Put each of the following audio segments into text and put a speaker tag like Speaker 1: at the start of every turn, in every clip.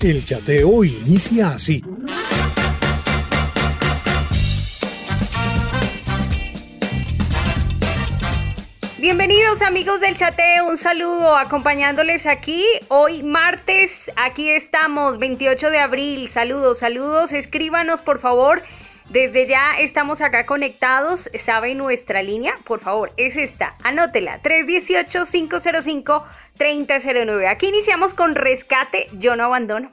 Speaker 1: El chateo inicia así.
Speaker 2: Bienvenidos amigos del chateo, un saludo acompañándoles aquí hoy martes, aquí estamos 28 de abril, saludos, saludos, escríbanos por favor desde ya estamos acá conectados. ¿Sabe nuestra línea? Por favor, es esta. Anótela. 318-505-3009. Aquí iniciamos con rescate. Yo no abandono.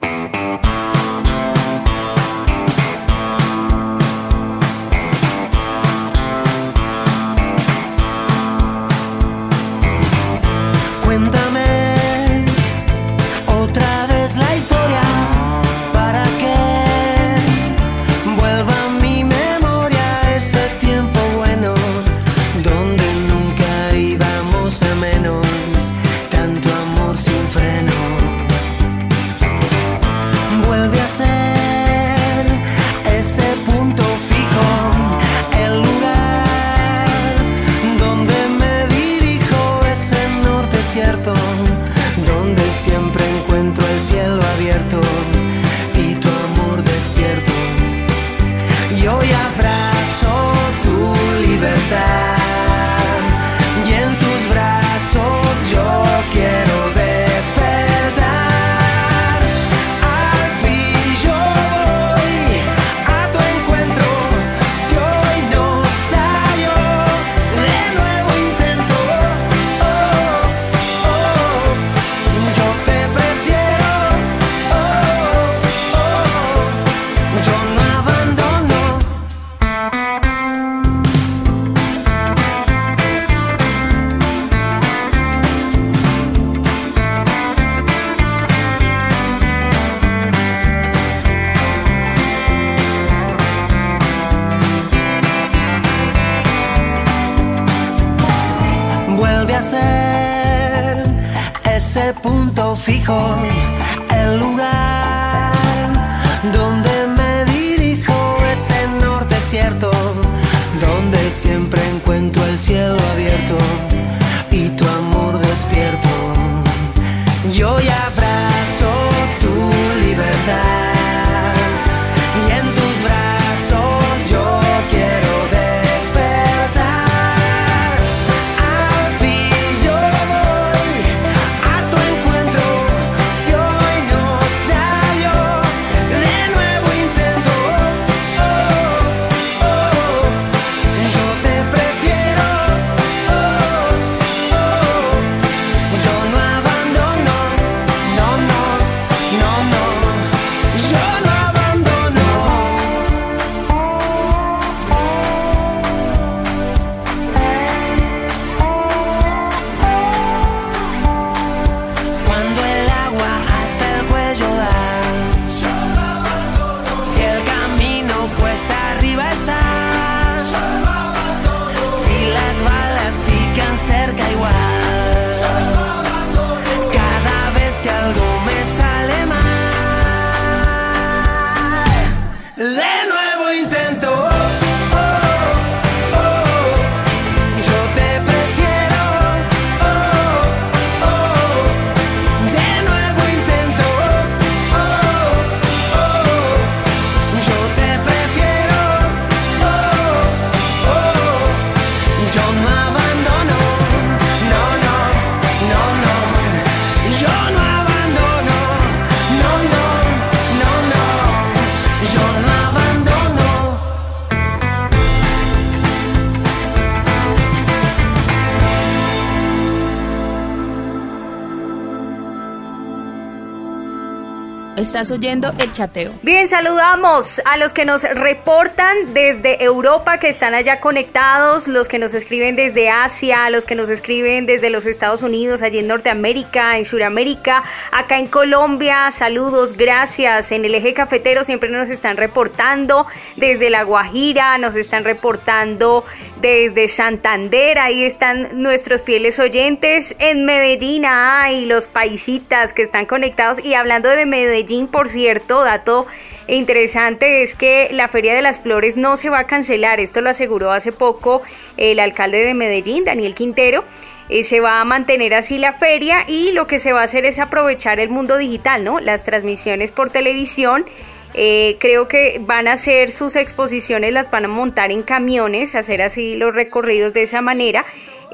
Speaker 3: Estás oyendo el chateo.
Speaker 4: Bien, saludamos a los que nos reportan desde Europa, que están allá conectados, los que nos escriben desde Asia, los que nos escriben desde los Estados Unidos, allí en Norteamérica, en Sudamérica, acá en Colombia. Saludos, gracias. En el eje cafetero siempre nos están reportando desde La Guajira, nos están reportando desde Santander, ahí están nuestros fieles oyentes. En Medellín, hay los paisitas que están conectados. Y hablando de Medellín, por cierto, dato interesante es que la Feria de las Flores no se va a cancelar. Esto lo aseguró hace poco el alcalde de Medellín, Daniel Quintero. Eh, se va a mantener así la feria y lo que se va a hacer es aprovechar el mundo digital, ¿no? Las transmisiones por televisión. Eh, creo que van a hacer sus exposiciones, las van a montar en camiones, hacer así los recorridos de esa manera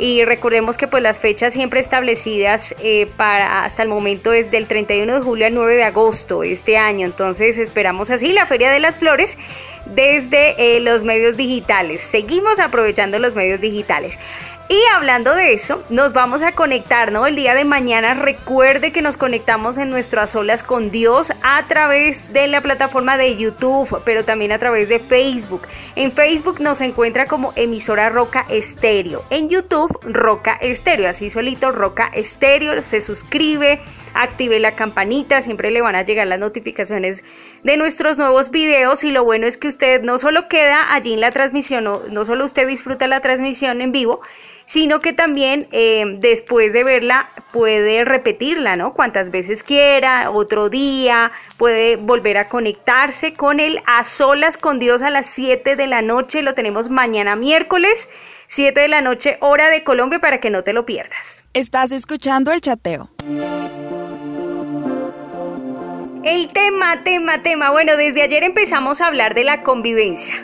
Speaker 4: y recordemos que pues las fechas siempre establecidas eh, para hasta el momento es del 31 de julio al 9 de agosto este año, entonces esperamos así la Feria de las Flores desde eh, los medios digitales. Seguimos aprovechando los medios digitales. Y hablando de eso, nos vamos a conectar, ¿no? El día de mañana recuerde que nos conectamos en nuestro A Solas con Dios a través de la plataforma de YouTube, pero también a través de Facebook. En Facebook nos encuentra como emisora Roca Estéreo. En YouTube, Roca Estéreo, así solito, Roca Estéreo. Se suscribe, active la campanita, siempre le van a llegar las notificaciones de nuestros nuevos videos. Y lo bueno es que usted no solo queda allí en la transmisión, no, no solo usted disfruta la transmisión en vivo, sino que también eh, después de verla puede repetirla, ¿no? Cuantas veces quiera, otro día, puede volver a conectarse con él a solas con Dios a las 7 de la noche, lo tenemos mañana miércoles. 7 de la noche, hora de Colombia, para que no te lo pierdas.
Speaker 3: Estás escuchando el chateo.
Speaker 4: El tema, tema, tema. Bueno, desde ayer empezamos a hablar de la convivencia.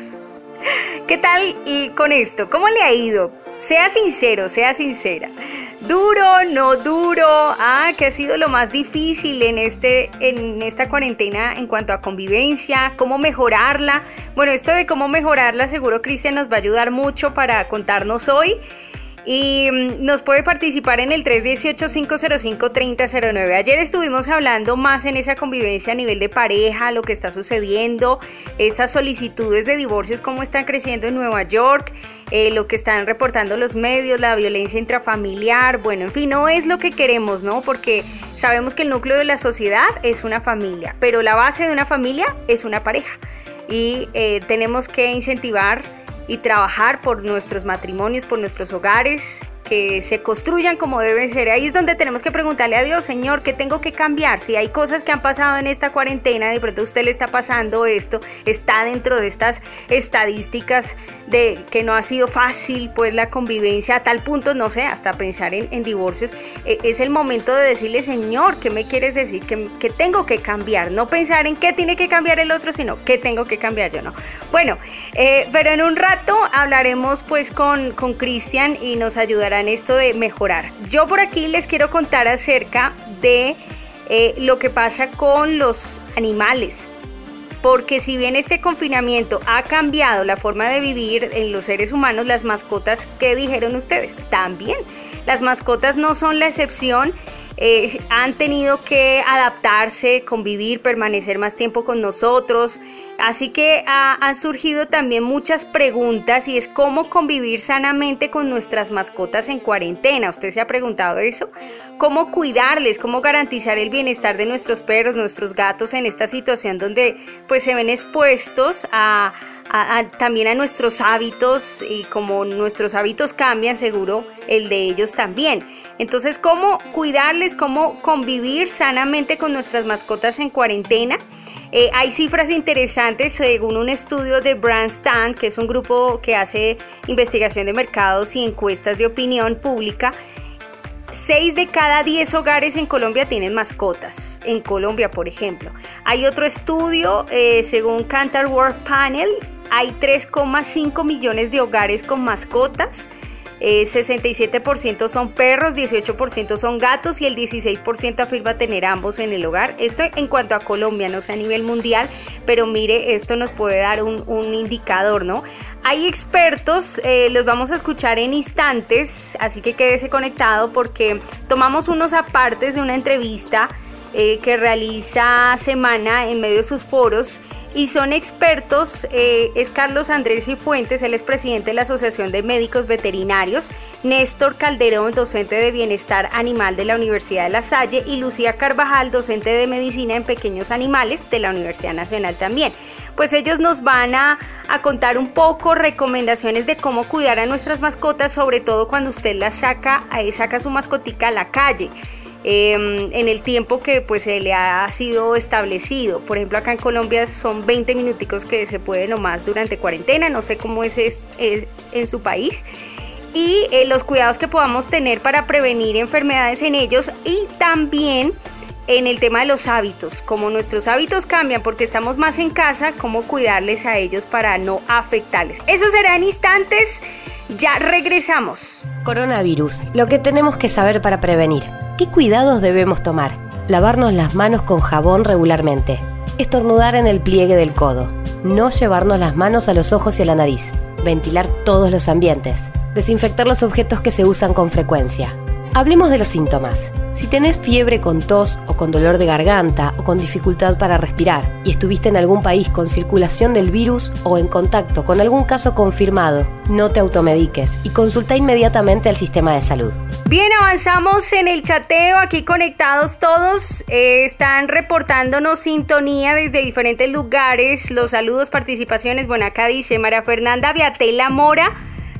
Speaker 4: ¿Qué tal con esto? ¿Cómo le ha ido? Sea sincero, sea sincera. Duro, no duro. Ah, ¿qué ha sido lo más difícil en, este, en esta cuarentena en cuanto a convivencia, cómo mejorarla. Bueno, esto de cómo mejorarla, seguro Cristian nos va a ayudar mucho para contarnos hoy y mm, nos puede participar en el 318-505-3009. Ayer estuvimos hablando más en esa convivencia a nivel de pareja, lo que está sucediendo, esas solicitudes de divorcios, cómo están creciendo en Nueva York, eh, lo que están reportando los medios, la violencia intrafamiliar, bueno, en fin, no es lo que queremos, ¿no? Porque sabemos que el núcleo de la sociedad es una familia, pero la base de una familia es una pareja. Y eh, tenemos que incentivar y trabajar por nuestros matrimonios, por nuestros hogares, que se construyan como deben ser. Ahí es donde tenemos que preguntarle a Dios, Señor, ¿qué tengo que cambiar? Si hay cosas que han pasado en esta cuarentena, de pronto usted le está pasando esto, está dentro de estas estadísticas de que no ha sido fácil pues la convivencia a tal punto, no sé, hasta pensar en, divorcios, e, es el momento de decirle, Señor, ¿qué me quieres decir? ¿Qué, tengo que cambiar? No pensar en qué tiene que cambiar el otro, sino qué tengo que cambiar yo, ¿no? Bueno, eh, pero en un rato hablaremos pues con Cristian y nos ayudará en esto de mejorar. Yo por aquí les quiero contar acerca de eh, lo que pasa con los animales. Porque si bien este confinamiento ha cambiado la forma de vivir en los seres humanos, las mascotas, ¿qué dijeron ustedes? También. Las mascotas no son la excepción eh, han tenido que adaptarse, convivir, permanecer más tiempo con nosotros. Así que han surgido también muchas preguntas y es cómo convivir sanamente con nuestras mascotas en cuarentena. ¿Usted se ha preguntado eso? ¿Cómo cuidarles? ¿Cómo garantizar el bienestar de nuestros perros, nuestros gatos en esta situación donde pues se ven expuestos a también a nuestros hábitos y como nuestros hábitos cambian, seguro el de ellos también. Entonces, ¿cómo cuidarles, cómo convivir sanamente con nuestras mascotas en cuarentena? Eh, hay cifras interesantes según un estudio de Brandstand, que es un grupo que hace investigación de mercados y encuestas de opinión pública. 6 de cada 10 hogares en Colombia tienen mascotas. En Colombia, por ejemplo. Hay otro estudio, eh, según Cantar World Panel, hay 3,5 millones de hogares con mascotas. 67% eh, son perros, 18% son gatos y el 16% afirma tener ambos en el hogar. Esto en cuanto a Colombia, no sé a nivel mundial, pero mire, esto nos puede dar un, indicador, ¿no? Hay expertos, eh, los vamos a escuchar en instantes, así que quédese conectado porque tomamos unos apartes de una entrevista eh, que realiza semana en medio de sus foros y son expertos, eh, es Carlos Andrés y Fuentes, él es presidente de la Asociación de Médicos Veterinarios, Néstor Calderón, docente de Bienestar Animal de la Universidad de La Salle y Lucía Carvajal, docente de Medicina en Pequeños Animales de la Universidad Nacional también. Pues ellos nos van a, a contar un poco recomendaciones de cómo cuidar a nuestras mascotas, sobre todo cuando usted las saca, ahí saca su mascotica a la calle. Em, en el tiempo que pues se le ha sido establecido. Por ejemplo, acá en Colombia son 20 minuticos que se puede nomás durante cuarentena, no sé cómo es, es, en su país. Y eh, los cuidados que podamos tener para prevenir enfermedades en ellos y también en el tema de los hábitos, como nuestros hábitos cambian porque estamos más en casa, cómo cuidarles a ellos para no afectarles. Eso será en instantes, ya regresamos.
Speaker 5: Coronavirus, lo que tenemos que saber para prevenir. ¿Qué cuidados debemos tomar? Lavarnos las manos con jabón regularmente. Estornudar en el pliegue del codo. No llevarnos las manos a los ojos y a la nariz. Ventilar todos los ambientes. Desinfectar los objetos que se usan con frecuencia. Hablemos de los síntomas. Si tenés fiebre con tos o con dolor de garganta o con dificultad para respirar y estuviste en algún país con circulación del virus o en contacto con algún caso confirmado, no te automediques y consulta inmediatamente al sistema de salud.
Speaker 4: Bien, avanzamos en el chateo, aquí conectados todos, eh, están reportándonos sintonía desde diferentes lugares, los saludos, participaciones, bueno, acá dice María Fernanda Viatela Mora,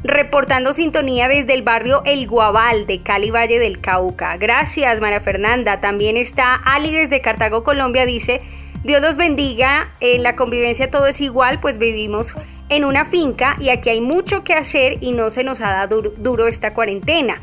Speaker 4: reportando sintonía desde el barrio El Guabal de Cali Valle del Cauca. Gracias, María Fernanda. También está Ali desde Cartago, Colombia, dice, Dios los bendiga, en la convivencia todo es igual, pues vivimos en una finca y aquí hay mucho que hacer y no se nos ha dado duro esta cuarentena.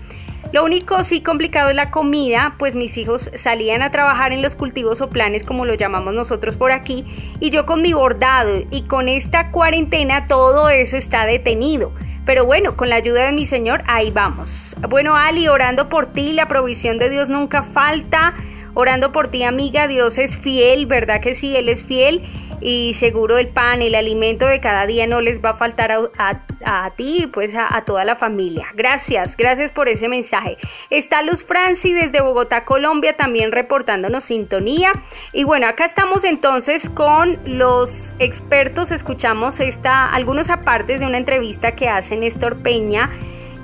Speaker 4: Lo único sí complicado es la comida, pues mis hijos salían a trabajar en los cultivos o planes como lo llamamos nosotros por aquí y yo con mi bordado y con esta cuarentena todo eso está detenido. Pero bueno, con la ayuda de mi Señor, ahí vamos. Bueno, Ali, orando por ti, la provisión de Dios nunca falta. Orando por ti, amiga, Dios es fiel, ¿verdad que sí? Él es fiel y seguro el pan, el alimento de cada día no les va a faltar a, ti, pues a, a, toda la familia. Gracias, gracias por ese mensaje. Está Luz Franci desde Bogotá, Colombia, también reportándonos sintonía. Y bueno, acá estamos entonces con los expertos, escuchamos esta, algunos apartes de una entrevista que hace Néstor Peña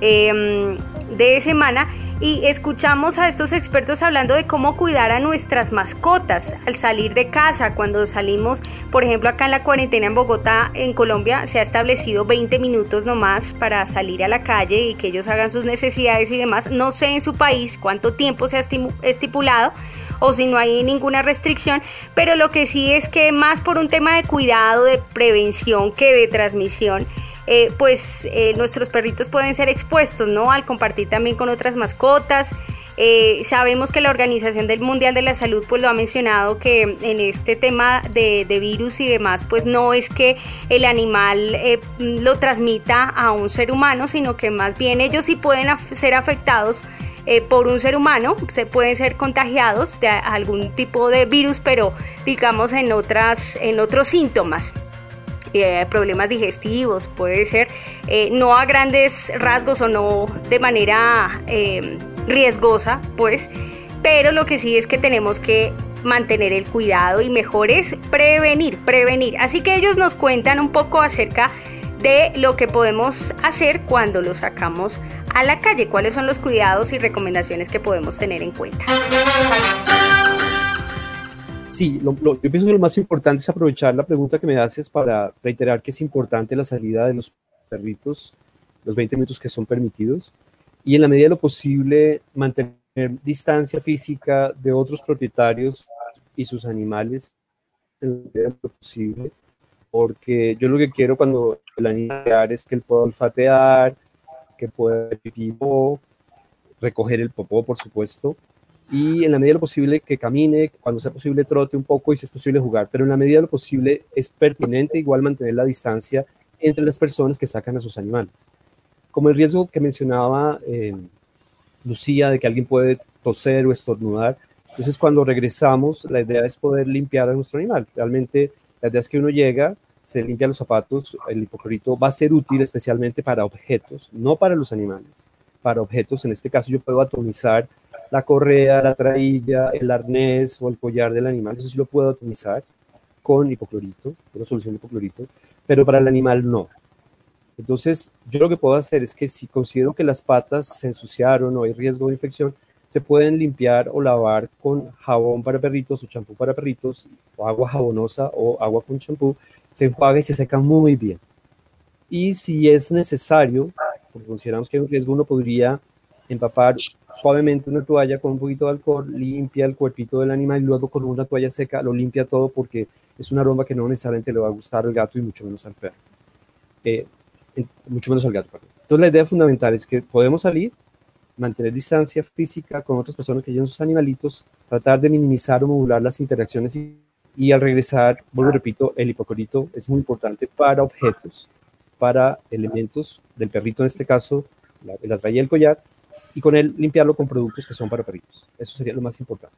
Speaker 4: em, de semana y escuchamos a estos expertos hablando de cómo cuidar a nuestras mascotas al salir de casa, cuando salimos, por ejemplo, acá en la cuarentena en Bogotá, en Colombia, se ha establecido 20 minutos nomás para salir a la calle y que ellos hagan sus necesidades y demás. No sé en su país cuánto tiempo se ha estipulado o si no hay ninguna restricción, pero lo que sí es que más por un tema de cuidado, de prevención que de transmisión, eh, pues eh, nuestros perritos pueden ser expuestos, ¿no? Al compartir también con otras mascotas. Eh, sabemos que la Organización del Mundial de la Salud pues lo ha mencionado que en este tema de, virus y demás pues no es que el animal lo transmita a un ser humano sino que más bien ellos sí pueden ser afectados por un ser humano, se pueden ser contagiados de algún tipo de virus, pero digamos en otras, en otros síntomas. Eh, problemas digestivos, puede ser eh, no a grandes rasgos o no de manera eh, riesgosa, pues, pero lo que sí es que tenemos que mantener el cuidado y mejor es prevenir, prevenir. Así que ellos nos cuentan un poco acerca de lo que podemos hacer cuando lo sacamos a la calle, cuáles son los cuidados y recomendaciones que podemos tener en cuenta.
Speaker 6: Sí, lo, yo pienso que lo más importante es aprovechar la pregunta que me haces para reiterar que es importante la salida de los perritos, los 20 minutos que son permitidos, y en la medida de lo posible mantener distancia física de otros propietarios y sus animales en la medida de lo posible, porque yo lo que quiero cuando el animal es que él pueda olfatear, que pueda recoger el popó, por supuesto, y en la medida de lo posible que camine, cuando sea posible trote un poco y si es posible jugar, pero en la medida de lo posible es pertinente igual mantener la distancia entre las personas que sacan a sus animales. Como el riesgo que mencionaba eh, Lucía de que alguien puede toser o estornudar, entonces cuando regresamos la idea es poder limpiar a nuestro animal. Realmente la idea es que uno llega, se limpia los zapatos, el hipoclorito va a ser útil especialmente para objetos, no para los animales, para objetos. En este caso yo puedo atomizar la correa, la trailla, el arnés o el collar del animal, eso sí lo puedo optimizar con hipoclorito, una solución de hipoclorito, pero para el animal no. Entonces, yo lo que puedo hacer es que si considero que las patas se ensuciaron o hay riesgo de infección, se pueden limpiar o lavar con jabón para perritos o champú para perritos, o agua jabonosa o agua con champú, se enjuaga y se seca muy bien. Y si es necesario, porque consideramos que hay un riesgo, uno podría empapar suavemente una toalla con un poquito de alcohol, limpia el cuerpito del animal y luego con una toalla seca lo limpia todo porque es una aroma que no necesariamente le va a gustar al gato y mucho menos al perro. Eh, mucho menos al gato, perdón. Entonces la idea fundamental es que podemos salir, mantener distancia física con otras personas que llevan sus animalitos, tratar de minimizar o modular las interacciones y, al regresar, vuelvo repito, el hipocorito es muy importante para objetos, para elementos del perrito en este caso, la, la y el collar, y con él limpiarlo con productos que son para perritos. Eso sería lo más importante.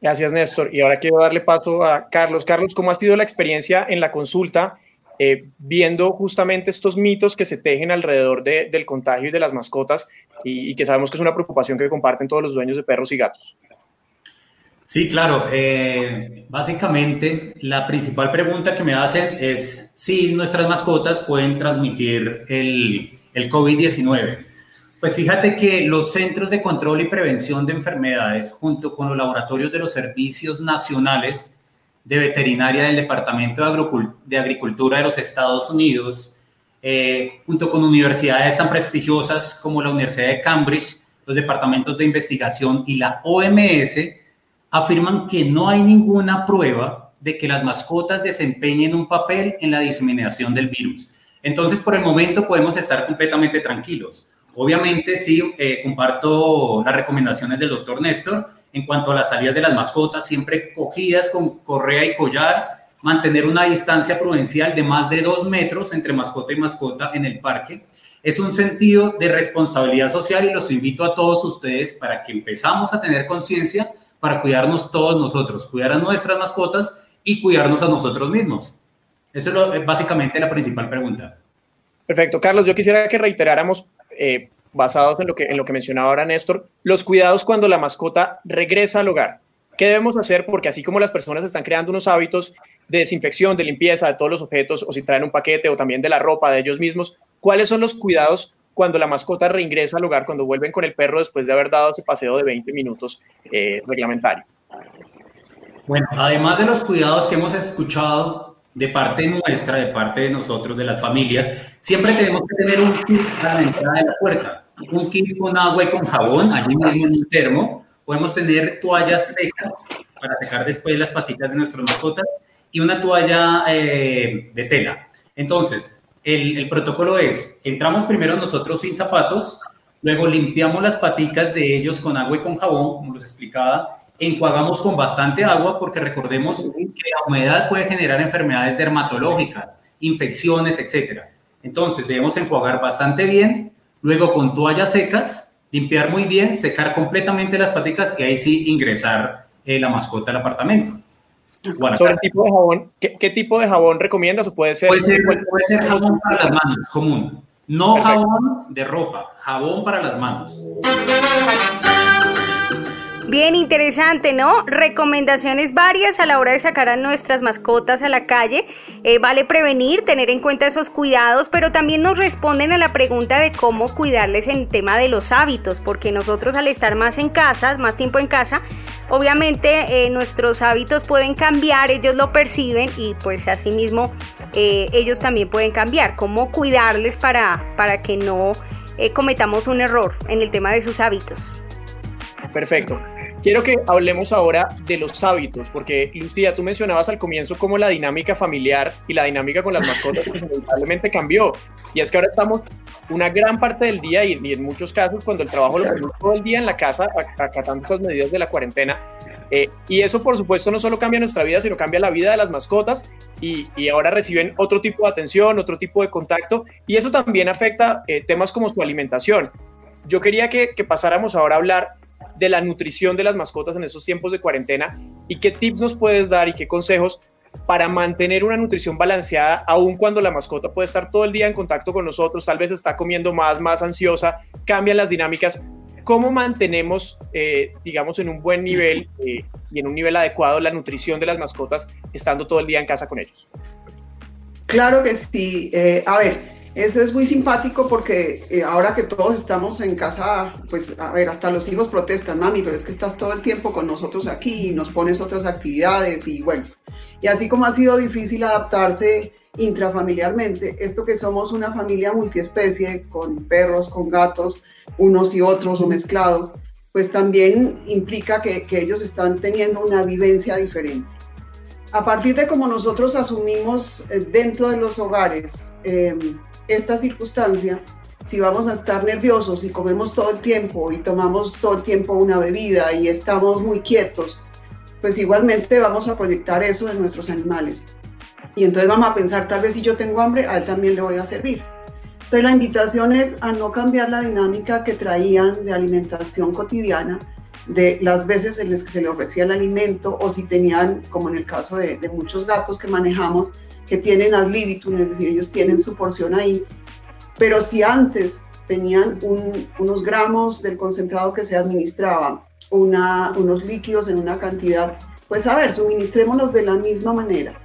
Speaker 7: Gracias, Néstor. Y ahora quiero darle paso a Carlos. Carlos, ¿cómo ha sido la experiencia en la consulta eh, viendo justamente estos mitos que se tejen alrededor del contagio y de las mascotas y, que sabemos que es una preocupación que comparten todos los dueños de perros y gatos?
Speaker 8: Sí, claro. Eh, básicamente, la principal pregunta que me hacen es si nuestras mascotas pueden transmitir el, el COVID-19. Pues fíjate que los Centros de Control y Prevención de Enfermedades, junto con los laboratorios de los servicios nacionales de veterinaria del Departamento de Agricultura de los Estados Unidos, eh, junto con universidades tan prestigiosas como la Universidad de Cambridge, los departamentos de investigación y la OMS, afirman que no hay ninguna prueba de que las mascotas desempeñen un papel en la diseminación del virus. Entonces, por el momento podemos estar completamente tranquilos. Obviamente sí, eh, comparto las recomendaciones del doctor Néstor en cuanto a las salidas de las mascotas, siempre cogidas con correa y collar, mantener una distancia prudencial de más de dos metros entre mascota y mascota en el parque. Es un sentido de responsabilidad social y los invito a todos ustedes para que empezamos a tener conciencia para cuidarnos todos nosotros, cuidar a nuestras mascotas y cuidarnos a nosotros mismos. Eso es básicamente la principal pregunta.
Speaker 7: Perfecto. Carlos, yo quisiera que reiteráramos eh, basados en lo, que, en lo que mencionaba ahora Néstor, los cuidados cuando la mascota regresa al hogar. ¿Qué debemos hacer? Porque así como las personas están creando unos hábitos de desinfección, de limpieza de todos los objetos, o si traen un paquete, o también de la ropa de ellos mismos, ¿cuáles son los cuidados cuando la mascota reingresa al hogar, cuando vuelven con el perro después de haber dado ese paseo de 20 minutos eh, reglamentario?
Speaker 8: Bueno, además de los cuidados que hemos escuchado de parte nuestra, de parte de nosotros, de las familias, siempre tenemos que tener un kit a la entrada de la puerta. Un kit con agua y con jabón, allí mismo en un termo. Podemos tener toallas secas para secar después las patitas de nuestras mascotas y una toalla eh, de tela. Entonces, el, el protocolo es, entramos primero nosotros sin zapatos, luego limpiamos las paticas de ellos con agua y con jabón, como les explicaba, enjuagamos con bastante agua porque recordemos que la humedad puede generar enfermedades dermatológicas, infecciones, etc. Entonces debemos enjuagar bastante bien, luego con toallas secas, limpiar muy bien, secar completamente las paticas y ahí sí ingresar eh, la mascota al apartamento.
Speaker 7: Sobre tipo de jabón, ¿qué, tipo de jabón recomiendas o puede ser?
Speaker 8: Puede ser, jabón para las manos, común. No jabón de ropa, jabón para las manos.
Speaker 4: Bien interesante, ¿no? Recomendaciones varias a la hora de sacar a nuestras mascotas a la calle. Eh, vale prevenir, tener en cuenta esos cuidados, pero también nos responden a la pregunta de cómo cuidarles en tema de los hábitos, porque nosotros al estar más en casa, más tiempo en casa, obviamente eh, nuestros hábitos pueden cambiar, ellos lo perciben y pues asimismo eh, ellos también pueden cambiar. ¿Cómo cuidarles para, para que no cometamos un error en el tema de sus hábitos?
Speaker 7: Perfecto. Quiero que hablemos ahora de los hábitos, porque Lucía, tú mencionabas al comienzo cómo la dinámica familiar y la dinámica con las mascotas inevitablemente cambió. Y es que ahora estamos una gran parte del día y, en muchos casos cuando el trabajo lo hacemos todo el día en la casa acatando esas medidas de la cuarentena. Eh, y eso por supuesto no solo cambia nuestra vida, sino cambia la vida de las mascotas y, ahora reciben otro tipo de atención, otro tipo de contacto y eso también afecta eh, temas como su alimentación. Yo quería que, que pasáramos ahora a hablar de la nutrición de las mascotas en esos tiempos de cuarentena y qué tips nos puedes dar y qué consejos para mantener una nutrición balanceada, aun cuando la mascota puede estar todo el día en contacto con nosotros, tal vez está comiendo más, más ansiosa, cambian las dinámicas. ¿cómo mantenemos, eh, digamos, en un buen nivel eh, y en un nivel adecuado la nutrición de las mascotas estando todo el día en casa con ellos?
Speaker 9: Claro que sí. Eh, a ver, eso es muy simpático porque ahora que todos estamos en casa, pues a ver, hasta los hijos protestan, mami, pero es que estás todo el tiempo con nosotros aquí y nos pones otras actividades y bueno, y así como ha sido difícil adaptarse intrafamiliarmente, esto que somos una familia multiespecie con perros, con gatos, unos y otros o mezclados, pues también implica que, ellos están teniendo una vivencia diferente. A partir de cómo nosotros asumimos eh, dentro de los hogares em, esta circunstancia, si vamos a estar nerviosos y comemos todo el tiempo y tomamos todo el tiempo una bebida y estamos muy quietos, pues igualmente vamos a proyectar eso en nuestros animales. Y entonces vamos a pensar, tal vez si yo tengo hambre, a él también le voy a servir. Entonces la invitación es a no cambiar la dinámica que traían de alimentación cotidiana, de las veces en las que se le ofrecía el alimento o si tenían, como en el caso de, muchos gatos que manejamos, que tienen ad libitum, es decir, ellos tienen su porción ahí. Pero si antes tenían unos gramos del concentrado que se administraba, una, unos líquidos en una cantidad, pues a ver, suministrémonos de la misma manera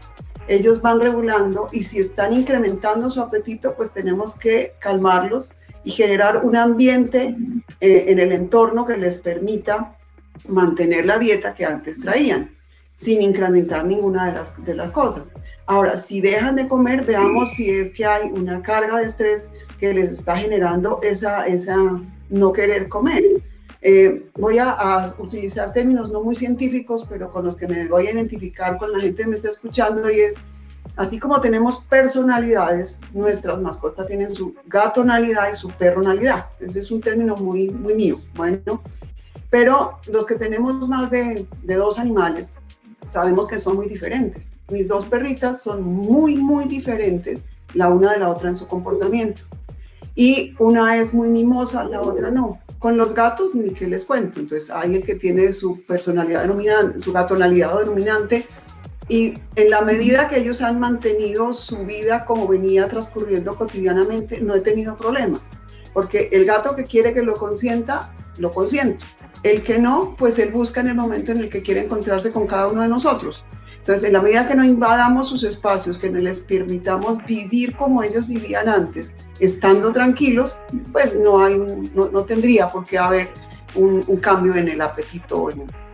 Speaker 9: ellos van regulando y si están incrementando su apetito, pues tenemos que calmarlos y generar un ambiente eh, en el entorno que les permita mantener la dieta que antes traían, sin incrementar ninguna de las, de las cosas. Ahora, si dejan de comer, veamos si es que hay una carga de estrés que les está generando esa, esa no querer comer. Eh, voy a, a, utilizar términos no muy científicos, pero con los que me voy a identificar con la gente que me está escuchando y es, así como tenemos personalidades, nuestras mascotas tienen su gatonalidad y su perronalidad. Ese es un término muy, muy mío. Bueno, pero los que tenemos más de, de dos animales, sabemos que son muy diferentes. Mis dos perritas son muy, muy diferentes la una de la otra en su comportamiento. Y una es muy mimosa, la otra no. Con los gatos, ni que les cuento. Entonces, hay el que tiene su personalidad denominante, su gatonalidad denominante, y en la medida que ellos han mantenido su vida como venía transcurriendo cotidianamente, no he tenido problemas. Porque el gato que quiere que lo consienta, lo consiento. El que no, pues él busca en el momento en el que quiere encontrarse con cada uno de nosotros. Entonces, en la medida que no invadamos sus espacios, que no les permitamos vivir como ellos vivían antes, estando tranquilos, pues no, hay no, tendría por qué haber un, cambio en el apetito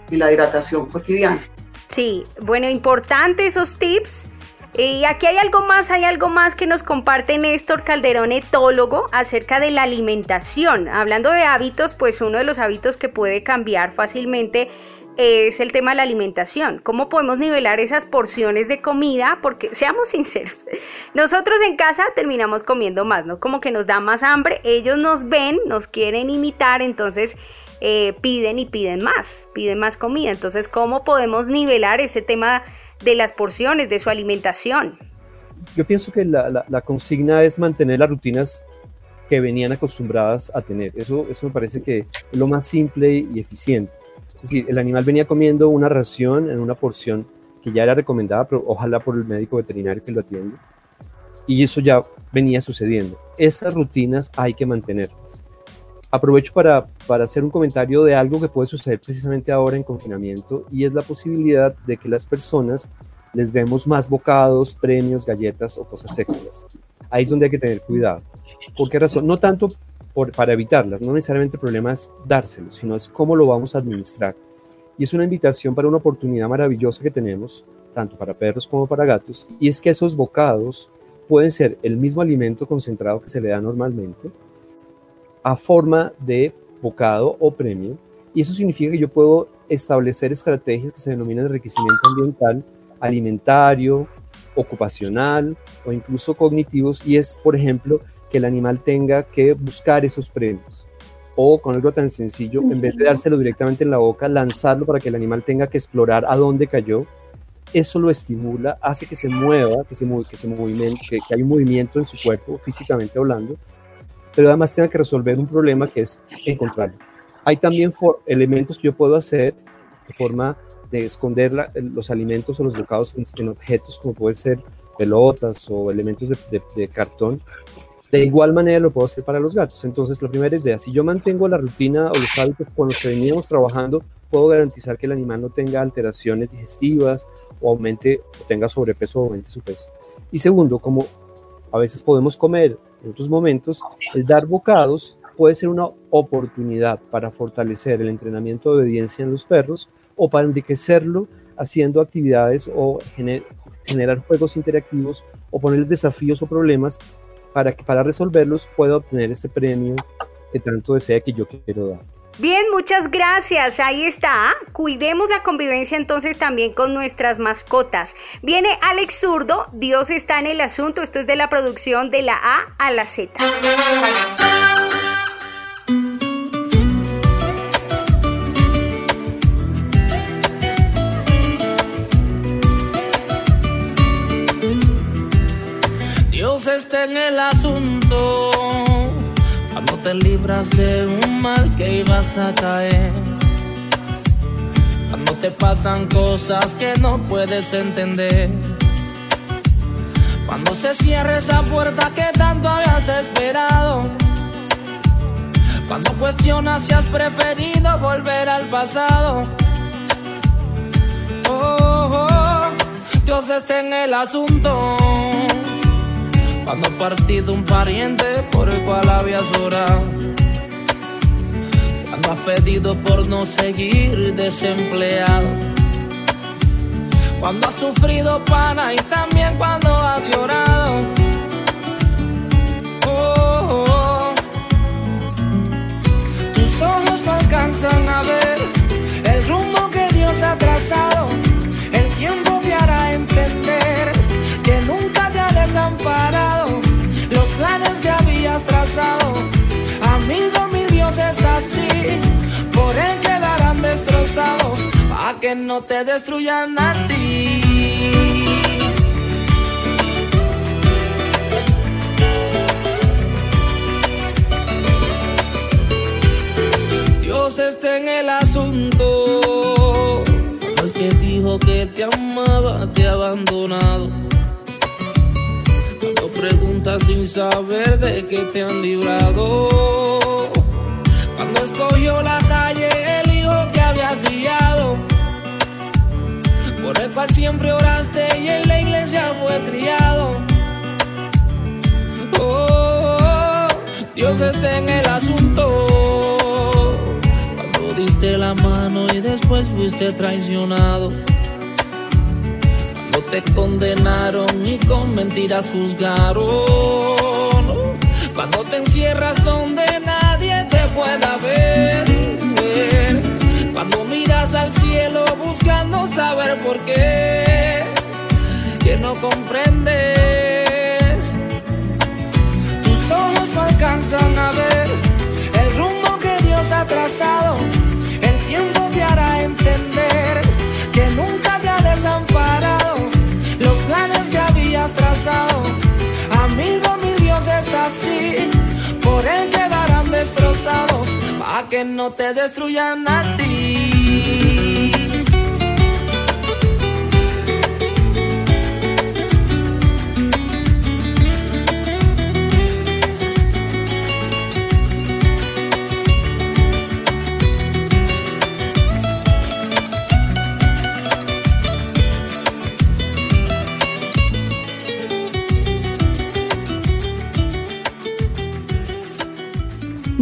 Speaker 9: y la hidratación cotidiana.
Speaker 4: Sí, bueno, importante esos tips. Y aquí hay algo más, hay algo más que nos comparte Néstor Calderón, etólogo, acerca de la alimentación. Hablando de hábitos, pues uno de los hábitos que puede cambiar fácilmente es el tema de la alimentación. ¿Cómo podemos nivelar esas porciones de comida? Porque seamos sinceros, nosotros en casa terminamos comiendo más, ¿no? Como que nos da más hambre, ellos nos ven, nos quieren imitar, entonces eh, piden y piden más, piden más comida. Entonces, ¿cómo podemos nivelar ese tema de las porciones, de su alimentación?
Speaker 6: Yo pienso que la, la consigna es mantener las rutinas que venían acostumbradas a tener. Eso, eso me parece que es lo más simple y eficiente es decir, el animal venía comiendo una ración en una porción que ya era recomendada, pero ojalá por el médico veterinario que lo atiende. Y eso ya venía sucediendo. Esas rutinas hay que mantenerlas. Aprovecho para, para hacer un comentario de algo que puede suceder precisamente ahora en confinamiento y es la posibilidad de que las personas les demos más bocados, premios, galletas o cosas extras. Ahí es donde hay que tener cuidado. ¿Por qué razón? No tanto para evitarlas. No necesariamente el problema es dárselo, sino es cómo lo vamos a administrar. Y es una invitación para una oportunidad maravillosa que tenemos, tanto para perros como para gatos, y es que esos bocados pueden ser el mismo alimento concentrado que se le da normalmente, a forma de bocado o premio, y eso significa que yo puedo establecer estrategias que se denominan enriquecimiento ambiental, alimentario, ocupacional o incluso cognitivos, y es, por ejemplo, que el animal tenga que buscar esos premios. O con algo tan sencillo, en vez de dárselo directamente en la boca, lanzarlo para que el animal tenga que explorar a dónde cayó. Eso lo estimula, hace que se mueva, que, se, que, se que, que hay un movimiento en su cuerpo, físicamente hablando, pero además tenga que resolver un problema que es encontrarlo. Hay también elementos que yo puedo hacer de forma de esconder los alimentos o los bocados en, objetos como puede ser pelotas o elementos de, de, cartón De igual manera lo puedo hacer para los gatos. Entonces, la primera idea, si yo mantengo la rutina o los hábitos con los que veníamos trabajando, puedo garantizar que el animal no tenga alteraciones digestivas o aumente o tenga sobrepeso o aumente su peso. Y segundo, como a veces podemos comer en otros momentos, el dar bocados puede ser una oportunidad para fortalecer el entrenamiento de obediencia en los perros o para enriquecerlo haciendo actividades o generar juegos interactivos o poner desafíos o problemas para que para resolverlos pueda obtener ese premio que tanto desea que yo quiero dar.
Speaker 4: Bien, muchas gracias. Ahí está. Cuidemos la convivencia entonces también con nuestras mascotas. Viene Alex Zurdo. Dios está en el asunto. Esto es de la producción de la A a la Z.
Speaker 10: Dios está en el asunto te libras de un mal que ibas a caer. Cuando te pasan cosas que no puedes entender. Cuando se cierra esa puerta que tanto habías esperado. Cuando cuestionas si has preferido volver al pasado. Oh, oh, Dios está en el asunto. Cuando partido un pariente por el cual habías orado. Cuando has pedido por no seguir desempleado. Cuando has sufrido pana y también cuando has llorado. Oh, oh. Tus ojos no alcanzan a ver el rumbo que Dios ha trazado. Amigo, mi Dios es así, por él quedarán destrozados, para que no te destruyan a ti. Dios está en el asunto. El que dijo que te amaba, te ha abandonado. Preguntas sin saber de qué te han librado. Cuando escogió la calle, el hijo que había criado. Por el cual siempre oraste y en la iglesia fue criado. Oh, Dios está en el asunto. Cuando diste la mano y después fuiste traicionado. Te condenaron y con mentiras juzgaron. Cuando te encierras donde nadie te pueda ver. Cuando miras al cielo buscando saber por qué. Que no comprendes. Tus ojos no alcanzan a ver Que no te destruyan a ti.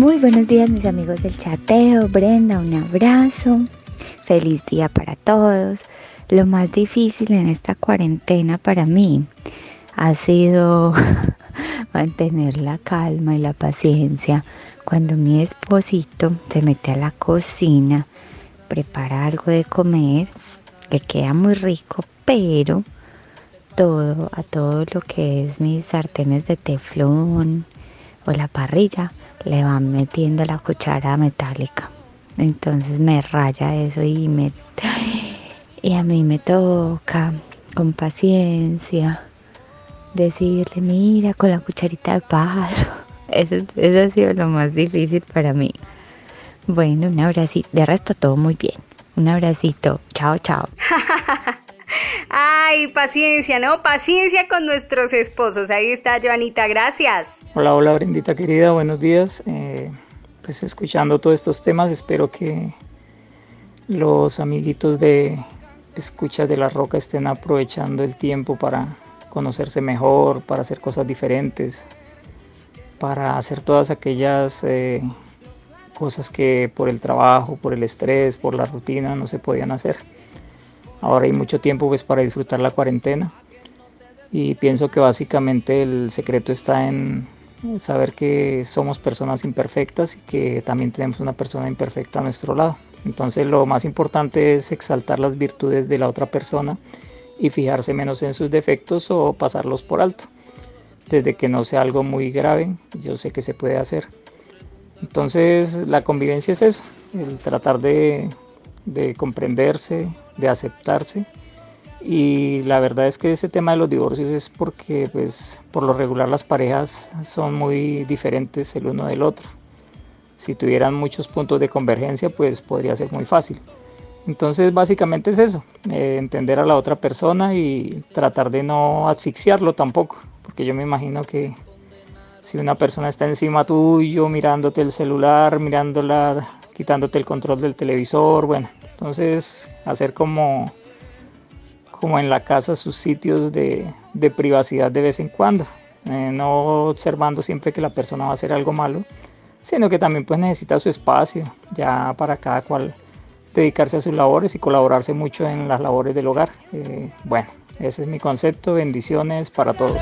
Speaker 11: Muy buenos días mis amigos del chateo, Brenda, un abrazo, feliz día para todos. Lo más difícil en esta cuarentena para mí ha sido mantener la calma y la paciencia. Cuando mi esposito se mete a la cocina, prepara algo de comer, que queda muy rico, pero todo, a todo lo que es mis sartenes de teflón o la parrilla, le van metiendo la cuchara metálica. Entonces me raya eso y me y a mí me toca con paciencia decirle, mira, con la cucharita de pájaro. Eso, eso ha sido lo más difícil para mí. Bueno, un abracito. De resto todo muy bien. Un abracito. Chao, chao.
Speaker 4: Ay, paciencia, ¿no? Paciencia con nuestros esposos. Ahí está, Joanita, gracias.
Speaker 12: Hola, hola, Brendita querida, buenos días. Eh, pues escuchando todos estos temas, espero que los amiguitos de Escucha de la Roca estén aprovechando el tiempo para conocerse mejor, para hacer cosas diferentes, para hacer todas aquellas eh, cosas que por el trabajo, por el estrés, por la rutina no se podían hacer. Ahora hay mucho tiempo pues para disfrutar la cuarentena y pienso que básicamente el secreto está en saber que somos personas imperfectas y que también tenemos una persona imperfecta a nuestro lado. Entonces lo más importante es exaltar las virtudes de la otra persona y fijarse menos en sus defectos o pasarlos por alto. Desde que no sea algo muy grave, yo sé que se puede hacer. Entonces la convivencia es eso, el tratar de, de comprenderse, de aceptarse. Y la verdad es que ese tema de los divorcios es porque, pues, por lo regular las parejas son muy diferentes el uno del otro. Si tuvieran muchos puntos de convergencia, pues podría ser muy fácil. Entonces, básicamente es eso, eh, entender a la otra persona y tratar de no asfixiarlo tampoco, porque yo me imagino que si una persona está encima tuyo, mirándote el celular, mirándola, quitándote el control del televisor, bueno, entonces, hacer como, como en la casa sus sitios de, privacidad de vez en cuando, eh, no observando siempre que la persona va a hacer algo malo, sino que también pues necesita su espacio, ya para cada cual dedicarse a sus labores y colaborarse mucho en las labores del hogar. Eh, bueno, ese es mi concepto, bendiciones para todos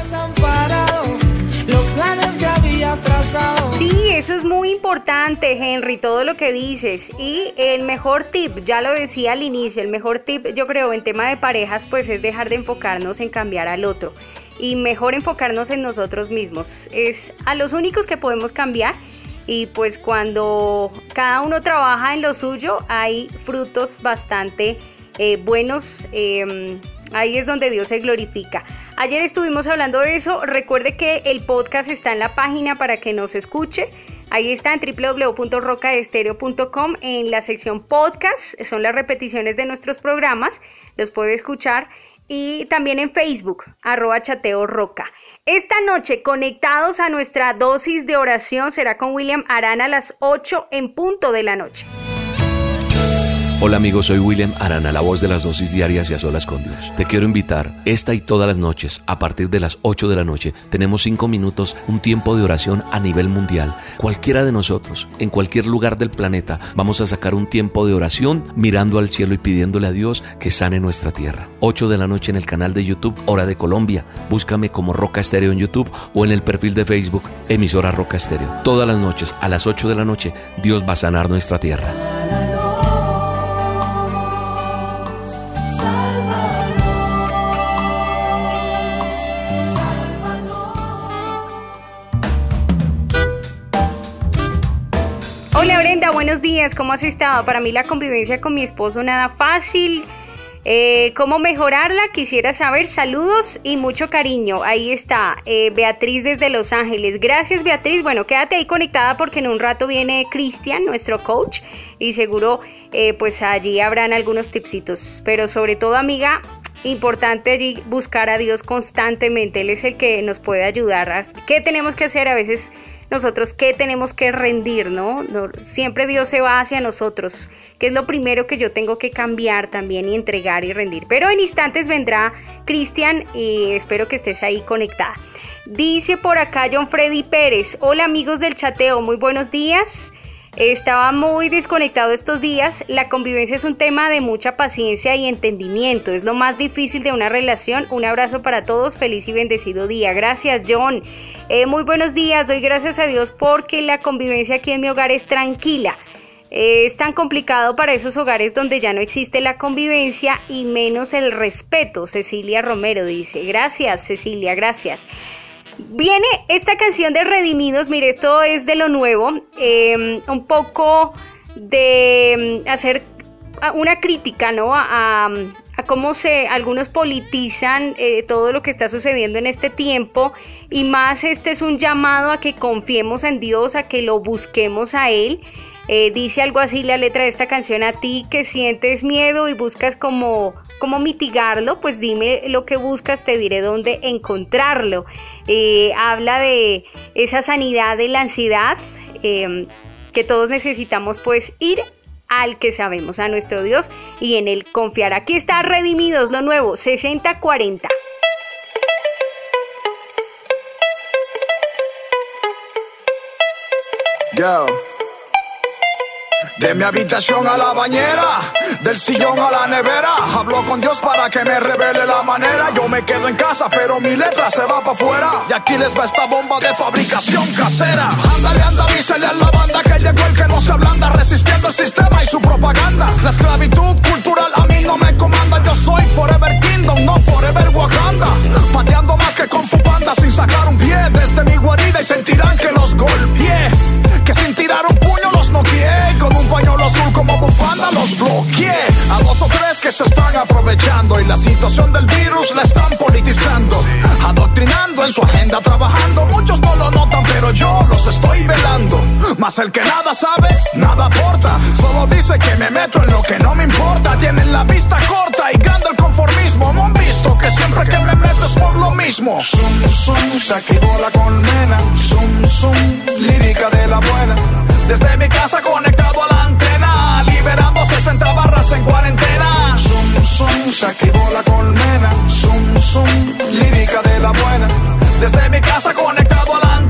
Speaker 4: los planes que habías trazado. Sí, eso es muy importante, Henry, todo lo que dices. Y el mejor tip, ya lo decía al inicio, el mejor tip yo creo en tema de parejas pues es dejar de enfocarnos en cambiar al otro y mejor enfocarnos en nosotros mismos. Es a los únicos que podemos cambiar y pues cuando cada uno trabaja en lo suyo hay frutos bastante eh, buenos. Em, ahí es donde Dios se glorifica. Ayer estuvimos hablando de eso. Recuerde que el podcast está en la página para que nos escuche. Ahí está en www.rocaestereo.com en la sección podcast. Son las repeticiones de nuestros programas. Los puede escuchar. Y también en Facebook, arroba chateo roca. Esta noche, conectados a nuestra dosis de oración, será con William Arana a las 8 en punto de la noche.
Speaker 13: Hola amigos, soy William Arana, la voz de las dosis diarias y a solas con Dios. Te quiero invitar, esta y todas las noches, a partir de las 8 de la noche, tenemos 5 minutos, un tiempo de oración a nivel mundial. Cualquiera de nosotros, en cualquier lugar del planeta, vamos a sacar un tiempo de oración mirando al cielo y pidiéndole a Dios que sane nuestra tierra. 8 de la noche en el canal de YouTube Hora de Colombia. Búscame como Roca Estéreo en YouTube o en el perfil de Facebook Emisora Roca Estéreo. Todas las noches, a las 8 de la noche, Dios va a sanar nuestra tierra.
Speaker 4: Brenda, buenos días, ¿cómo has estado? Para mí la convivencia con mi esposo nada fácil. Eh, ¿Cómo mejorarla? Quisiera saber. Saludos y mucho cariño. Ahí está, eh, Beatriz desde Los Ángeles. Gracias, Beatriz. Bueno, quédate ahí conectada porque en un rato viene Cristian, nuestro coach, y seguro eh, pues allí habrán algunos tipsitos. Pero sobre todo, amiga, importante allí buscar a Dios constantemente. Él es el que nos puede ayudar. ¿Qué tenemos que hacer? A veces nosotros qué tenemos que rendir, ¿no? Siempre Dios se va hacia nosotros, que es lo primero que yo tengo que cambiar también y entregar y rendir. Pero en instantes vendrá Cristian y espero que estés ahí conectada. Dice por acá John Freddy Pérez, hola amigos del chateo, muy buenos días. Estaba muy desconectado estos días. La convivencia es un tema de mucha paciencia y entendimiento. Es lo más difícil de una relación. Un abrazo para todos. Feliz y bendecido día. Gracias, John. Eh, muy buenos días. Doy gracias a Dios porque la convivencia aquí en mi hogar es tranquila. Eh, es tan complicado para esos hogares donde ya no existe la convivencia y menos el respeto. Cecilia Romero dice. Gracias, Cecilia. Gracias. Viene esta canción de Redimidos, mire, esto es de lo nuevo, em, un poco de em, hacer una crítica, ¿no? A, cómo se algunos politizan eh, todo lo que está sucediendo en este tiempo y más este es un llamado a que confiemos en Dios, a que lo busquemos a Él Eh, dice algo así la letra de esta canción a ti que sientes miedo y buscas como, como mitigarlo, pues dime lo que buscas, te diré dónde encontrarlo. Eh, habla de esa sanidad de la ansiedad em, que todos necesitamos pues ir al que sabemos, a nuestro Dios y en él confiar. Aquí está Redimidos, lo nuevo, 60-40.
Speaker 14: De mi habitación a la bañera, del sillón a la nevera. Hablo con Dios para que me revele la manera. Yo me quedo en casa, pero mi letra se va para afuera. Y aquí les va esta bomba de fabricación casera. Ándale, anda, avísale a la banda que llegó el que no se ablanda, resistiendo el sistema y su propaganda. La esclavitud cultural a mí no me comanda. Yo soy Forever Kingdom, no Forever Wakanda. Pateando más que con Fupanda sin sacar un pie desde mi guarida y sentirán que los golpeé. Que sin tirar un puño los noqueé. Con un pañuelo azul como bufanda los bloqueé. A dos o tres que se están aprovechando y la situación del virus la están politizando. Adoctrinando en su agenda, trabajando. Muchos no lo notan, pero yo los estoy velando. Mas el que nada sabe, nada aporta. Solo dice que me meto en lo que no me importa. Tienen la vista corta y gana el conformismo. No han visto que siempre que me meto es por lo mismo. Zum, zum, se activó la colmena. Zum, zum, lírica de la buena. Desde mi casa conectado a la antena, liberando 60 barras en cuarentena. Zum, zum, se activó la colmena. Zum, zum, lírica de la buena. Desde mi casa conectado a la antena,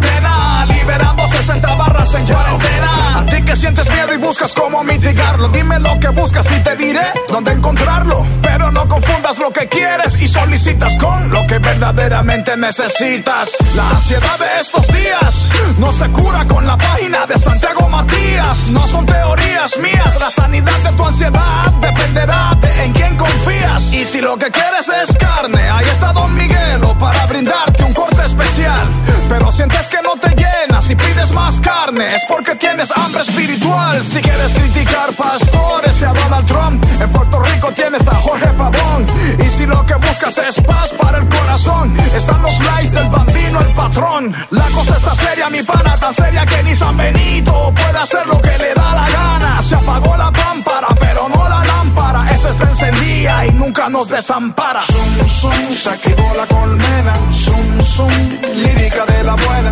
Speaker 14: mitigarlo, dime lo que buscas y te diré dónde encontrarlo. Pero no confundas lo que quieres y solicitas con lo que verdaderamente necesitas. La ansiedad de estos días no se cura con la página de Santiago Matías. No son teorías mías, la sanidad de tu ansiedad dependerá de en quién confías. Y si lo que quieres es carne, ahí está Don Miguelo para brindarte un corte especial. Pero sientes que no te llenas y pides más carne, es porque tienes hambre espiritual. Si quieres criticar pastores y a Donald Trump, en Puerto Rico tienes a Jorge Pavón. Y si lo que buscas es paz para el corazón, están los likes del bambino, el patrón. La cosa está seria, mi pana, tan seria que ni San Benito puede hacer lo que le da la gana. Se apagó la pámpara, pero no la lámpara. Esa está encendida y nunca nos desampara. Zum, zum, se activó la colmena. Zum, zum, lírica de la buena.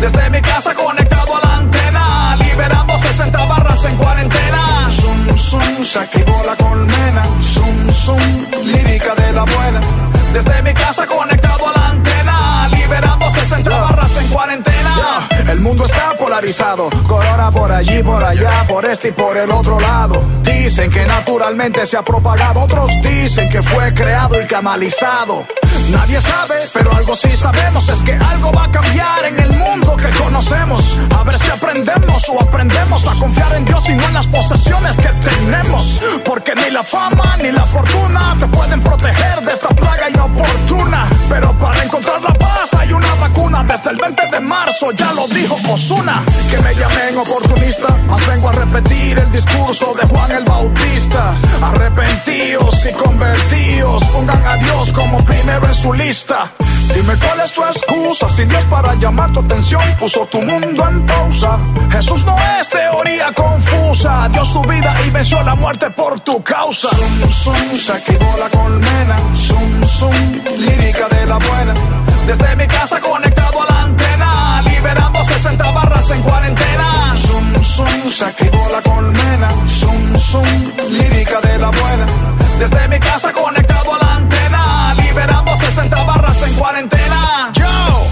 Speaker 14: Desde mi casa conectado a la 60 barras en cuarentena. Zum, zum, se activó la colmena. Zum, zum, lírica de la buena. Desde mi casa conectado a la antena, liberando 60 barras en cuarentena. El mundo está polarizado, corona por allí, por allá, por este y por el otro lado. Dicen que naturalmente se ha propagado, otros dicen que fue creado y canalizado. Nadie sabe, pero algo sí sabemos, es que algo va a cambiar en el mundo que conocemos. A ver si aprendemos o aprendemos a confiar en Dios y no en las posesiones que tenemos. Porque ni la fama ni la fortuna te pueden proteger su lista. Dime cuál es tu excusa, si Dios para llamar tu atención puso tu mundo en pausa. Jesús no es teoría confusa, dio su vida y venció la muerte por tu causa. Zum, zum, se activó la colmena, zum, zum, lírica de la buena. Desde mi casa conectado a la antena, liberando 60 barras en cuarentena. Zum, zum, se activó la colmena, zum, zum, lírica de la buena. Desde mi casa conectado a la 60 barras en cuarentena. Yo,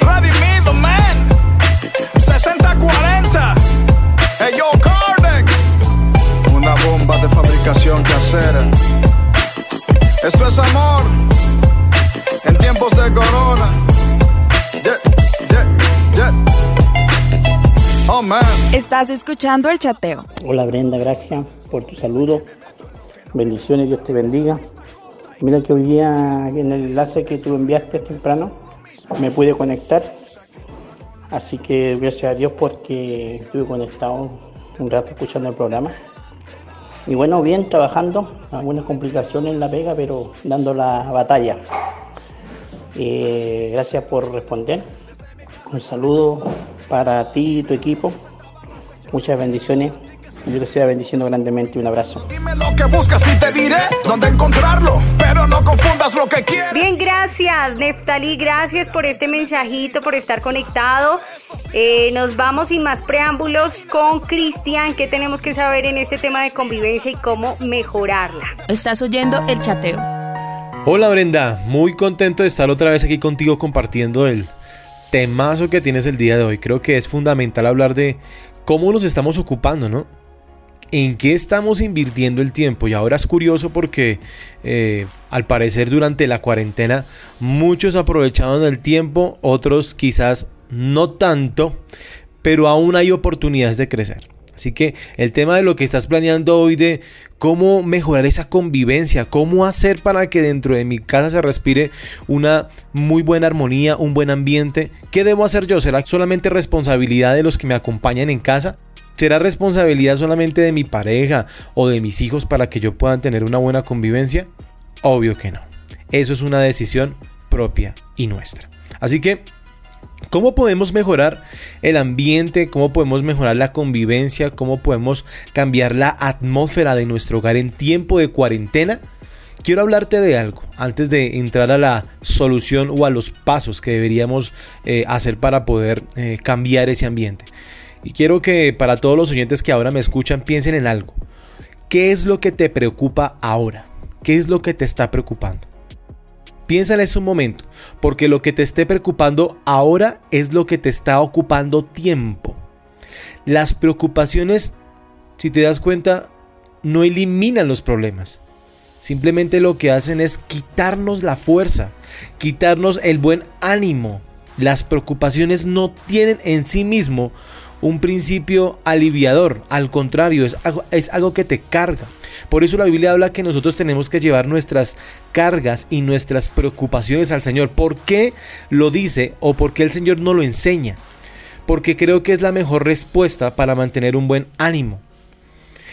Speaker 14: redimido, man. 60-40. Hey, yo, Kardec. Una bomba de fabricación casera. Esto es amor en tiempos de corona. Yeah, yeah, yeah. Oh, man.
Speaker 3: Estás escuchando el chateo.
Speaker 15: Hola Brenda, gracias por tu saludo. Bendiciones, Dios te bendiga. Mira que hoy día en el enlace que tú enviaste temprano me pude conectar. Así que gracias a Dios porque estuve conectado un rato escuchando el programa. Y bueno, bien, trabajando, algunas complicaciones en la pega, pero dando la batalla. Eh, gracias por responder. Un saludo para ti y tu equipo, Muchas bendiciones. Yo te sea bendiciendo grandemente. Un abrazo.
Speaker 14: Dime lo que buscas y te diré dónde encontrarlo. Pero no confundas lo que quieres.
Speaker 4: Bien, gracias, Neftali. Gracias por este mensajito, por estar conectado. Eh, nos vamos sin más preámbulos con Cristian. ¿Qué tenemos que saber en este tema de convivencia y cómo mejorarla?
Speaker 3: Estás oyendo el chateo.
Speaker 16: Hola Brenda, muy contento de estar otra vez aquí contigo compartiendo el temazo que tienes el día de hoy. Creo que es fundamental hablar de cómo nos estamos ocupando, ¿no? En qué estamos invirtiendo el tiempo. Y ahora es curioso porque eh, al parecer durante la cuarentena muchos aprovecharon el tiempo, otros quizás no tanto, pero aún hay oportunidades de crecer. Así que el tema de lo que estás planeando hoy de cómo mejorar esa convivencia, cómo hacer para que dentro de mi casa se respire una muy buena armonía, un buen ambiente, ¿qué debo hacer yo? ¿Será solamente responsabilidad de los que me acompañan en casa? ¿Será responsabilidad solamente de mi pareja o de mis hijos para que yo pueda tener una buena convivencia? Obvio que no. Eso es una decisión propia y nuestra. Así que, ¿cómo podemos mejorar el ambiente? ¿Cómo podemos mejorar la convivencia? ¿Cómo podemos cambiar la atmósfera de nuestro hogar en tiempo de cuarentena? Quiero hablarte de algo antes de entrar a la solución o a los pasos que deberíamos eh, hacer para poder eh, cambiar ese ambiente. Y quiero que para todos los oyentes que ahora me escuchan piensen en algo. ¿Qué es lo que te preocupa ahora? ¿Qué es lo que te está preocupando? Piensa en eso un momento, porque lo que te esté preocupando ahora es lo que te está ocupando tiempo. Las preocupaciones, si te das cuenta, no eliminan los problemas. Simplemente lo que hacen es quitarnos la fuerza, quitarnos el buen ánimo. Las preocupaciones no tienen en sí mismo un principio aliviador, al contrario, es algo, es algo que te carga. Por eso la Biblia habla que nosotros tenemos que llevar nuestras cargas y nuestras preocupaciones al Señor. ¿Por qué lo dice o por qué el Señor no lo enseña? Porque creo que es la mejor respuesta para mantener un buen ánimo.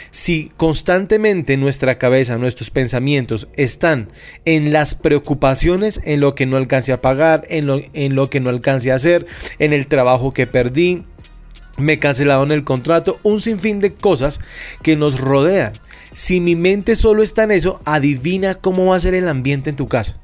Speaker 16: Si constantemente nuestra cabeza, nuestros pensamientos están en las preocupaciones, en lo que no alcance a pagar, en lo, en lo que no alcance a hacer, en el trabajo que perdí, me cancelaron el contrato, un sinfín de cosas que nos rodean. Si mi mente solo está en eso, adivina cómo va a ser el ambiente en tu casa.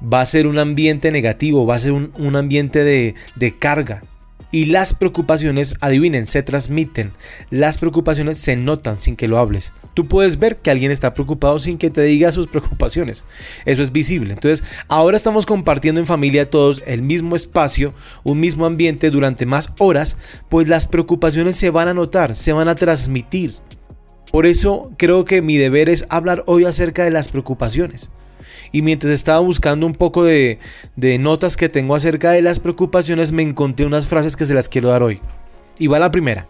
Speaker 16: Va a ser un ambiente negativo, va a ser un, un ambiente de, de carga, y las preocupaciones, adivinen, se transmiten. Las preocupaciones se notan sin que lo hables. Tú puedes ver que alguien está preocupado sin que te diga sus preocupaciones. Eso es visible. Entonces, ahora estamos compartiendo en familia todos el mismo espacio, un mismo ambiente durante más horas, pues las preocupaciones se van a notar, se van a transmitir. Por eso creo que mi deber es hablar hoy acerca de las preocupaciones. Y mientras estaba buscando un poco de, notas que tengo acerca de las preocupaciones, me encontré unas frases que se las quiero dar hoy. Y va la primera.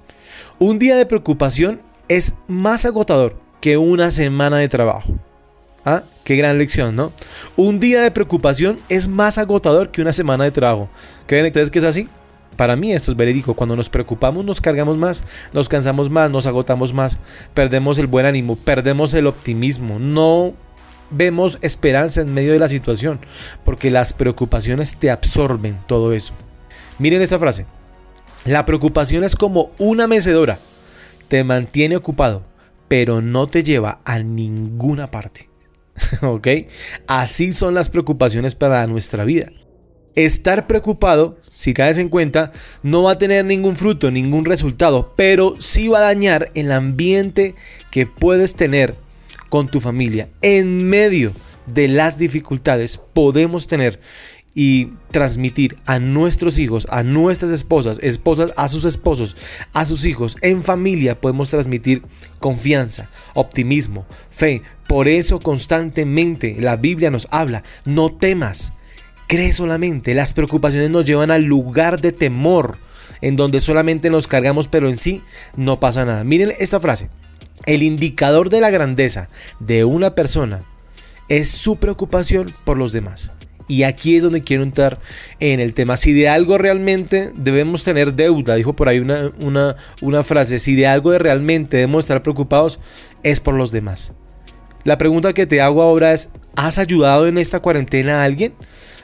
Speaker 16: Un día de preocupación es más agotador que una semana de trabajo. ¿Ah? Qué gran lección, ¿no? Un día de preocupación es más agotador que una semana de trabajo. ¿Creen ustedes que es así? Para mí esto es verídico. Cuando nos preocupamos nos cargamos más, nos cansamos más, nos agotamos más, perdemos el buen ánimo, perdemos el optimismo. No vemos esperanza en medio de la situación, porque las preocupaciones te absorben todo eso. Miren esta frase. La preocupación es como una mecedora. Te mantiene ocupado, pero no te lleva a ninguna parte. ¿Ok? Así son las preocupaciones para nuestra vida. Estar preocupado, si caes en cuenta, no va a tener ningún fruto, ningún resultado, pero sí va a dañar el ambiente que puedes tener con tu familia. En medio de las dificultades podemos tener y transmitir a nuestros hijos, a nuestras esposas, esposas a sus esposos, a sus hijos, en familia podemos transmitir confianza, optimismo, fe. Por eso constantemente la Biblia nos habla, no temas, cree solamente. Las preocupaciones nos llevan al lugar de temor, en donde solamente nos cargamos, pero en sí no pasa nada. Miren esta frase. El indicador de la grandeza de una persona es su preocupación por los demás. Y aquí es donde quiero entrar en el tema. Si de algo realmente debemos tener deuda, dijo por ahí una, una, una frase, si de algo realmente debemos estar preocupados, es por los demás. La pregunta que te hago ahora es, ¿has ayudado en esta cuarentena a alguien?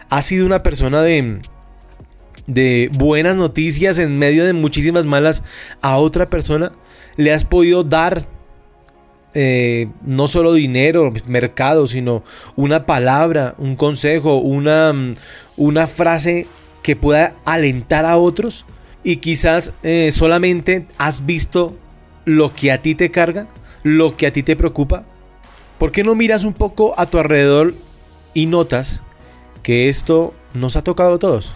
Speaker 16: ¿Has sido una persona de, de buenas noticias en medio de muchísimas malas a otra persona? ¿Le has podido dar eh, no solo dinero, mercado, sino una palabra, un consejo, una, mm, una frase que pueda alentar a otros? Y quizás eh, solamente has visto lo que a ti te carga, lo que a ti te preocupa. ¿Por qué no miras un poco a tu alrededor y notas que esto nos ha tocado a todos?